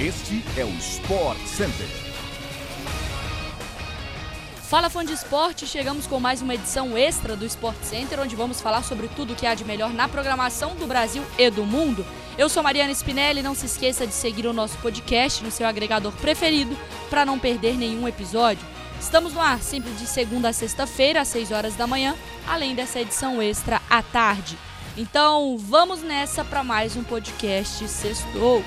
Este é o Sport Center. Fala fã de esporte, chegamos com mais uma edição extra do Sport Center, onde vamos falar sobre tudo o que há de melhor na programação do Brasil e do mundo. Eu sou Mariana Spinelli, não se esqueça de seguir o nosso podcast no seu agregador preferido para não perder nenhum episódio. Estamos no ar sempre de segunda a sexta-feira, às 6 horas da manhã, além dessa edição extra à tarde. Então, vamos nessa para mais um podcast Sextou.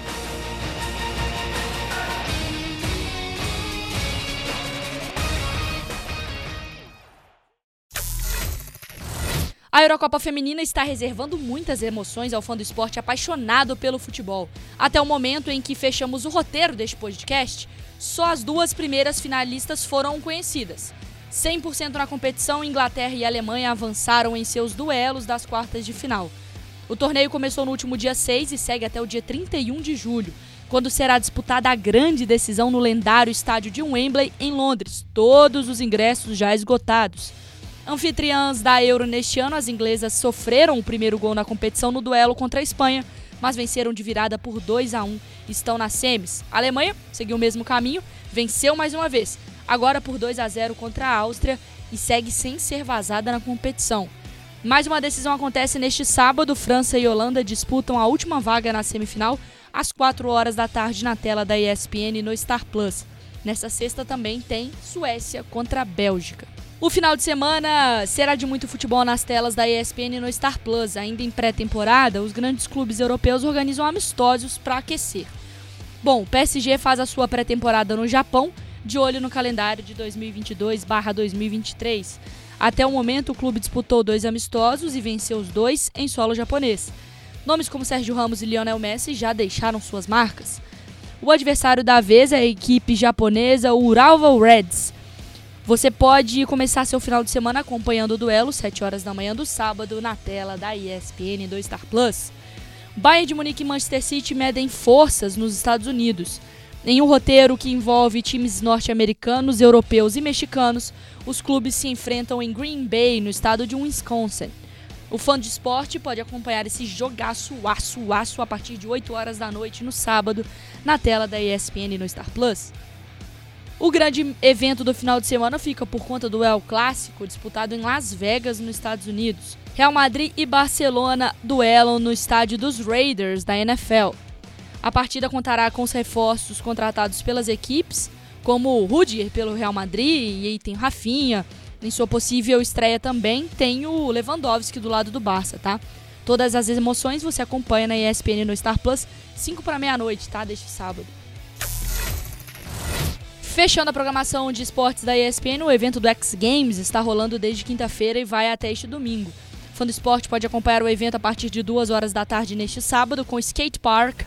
A Eurocopa Feminina está reservando muitas emoções ao fã do esporte apaixonado pelo futebol. Até o momento em que fechamos o roteiro deste podcast, só as duas primeiras finalistas foram conhecidas. 100% na competição, Inglaterra e Alemanha avançaram em seus duelos das quartas de final. O torneio começou no último dia 6 e segue até o dia 31 de julho, quando será disputada a grande decisão no lendário estádio de Wembley, em Londres. Todos os ingressos já esgotados. Anfitriãs da Euro neste ano, as inglesas sofreram o primeiro gol na competição no duelo contra a Espanha, mas venceram de virada por 2 a 1 estão nas semis. A Alemanha seguiu o mesmo caminho, venceu mais uma vez, agora por 2 a 0 contra a Áustria e segue sem ser vazada na competição. Mais uma decisão acontece neste sábado. França e Holanda disputam a última vaga na semifinal às 4 horas da tarde na tela da ESPN no Star Plus. Nessa sexta também tem Suécia contra a Bélgica. O final de semana será de muito futebol nas telas da ESPN no Star Plus. Ainda em pré-temporada, os grandes clubes europeus organizam amistosos para aquecer. Bom, o PSG faz a sua pré-temporada no Japão, de olho no calendário de 2022/2023. Até o momento, o clube disputou dois amistosos e venceu os dois em solo japonês. Nomes como Sérgio Ramos e Lionel Messi já deixaram suas marcas. O adversário da vez é a equipe japonesa Urawa Reds, você pode começar seu final de semana acompanhando o duelo, 7 horas da manhã do sábado, na tela da ESPN do Star Plus. Bayern de Munique e Manchester City medem forças nos Estados Unidos. Em um roteiro que envolve times norte-americanos, europeus e mexicanos, os clubes se enfrentam em Green Bay, no estado de Wisconsin. O fã de esporte pode acompanhar esse jogaço aço aço a partir de 8 horas da noite no sábado, na tela da ESPN no Star Plus. O grande evento do final de semana fica por conta do El Clássico, disputado em Las Vegas, nos Estados Unidos. Real Madrid e Barcelona duelam no estádio dos Raiders da NFL. A partida contará com os reforços contratados pelas equipes, como o Rudiger pelo Real Madrid, e aí tem Rafinha. Em sua possível estreia também tem o Lewandowski do lado do Barça, tá? Todas as emoções você acompanha na ESPN no Star Plus, 5 para meia-noite, tá? Deste sábado. Fechando a programação de esportes da ESPN, o evento do X Games está rolando desde quinta-feira e vai até este domingo. Fã do esporte pode acompanhar o evento a partir de 2 horas da tarde neste sábado com Skate Park,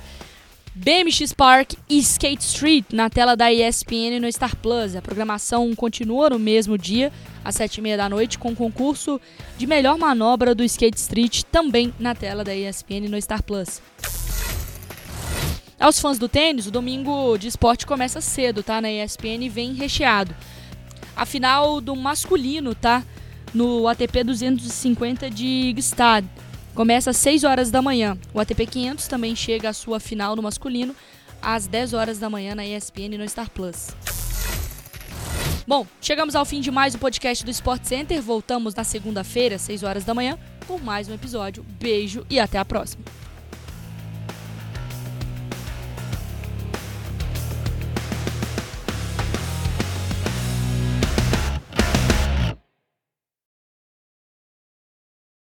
BMX Park e Skate Street na tela da ESPN no Star Plus. A programação continua no mesmo dia, às 7h30 da noite, com o concurso de melhor manobra do Skate Street também na tela da ESPN no Star Plus. Aos fãs do tênis, o domingo de esporte começa cedo, tá? Na ESPN vem recheado. A final do masculino, tá? No ATP 250 de Gstad. Começa às 6 horas da manhã. O ATP 500 também chega à sua final no masculino às 10 horas da manhã na ESPN no Star Plus. Bom, chegamos ao fim de mais um podcast do Sport Center. Voltamos na segunda-feira, às 6 horas da manhã, com mais um episódio. Beijo e até a próxima.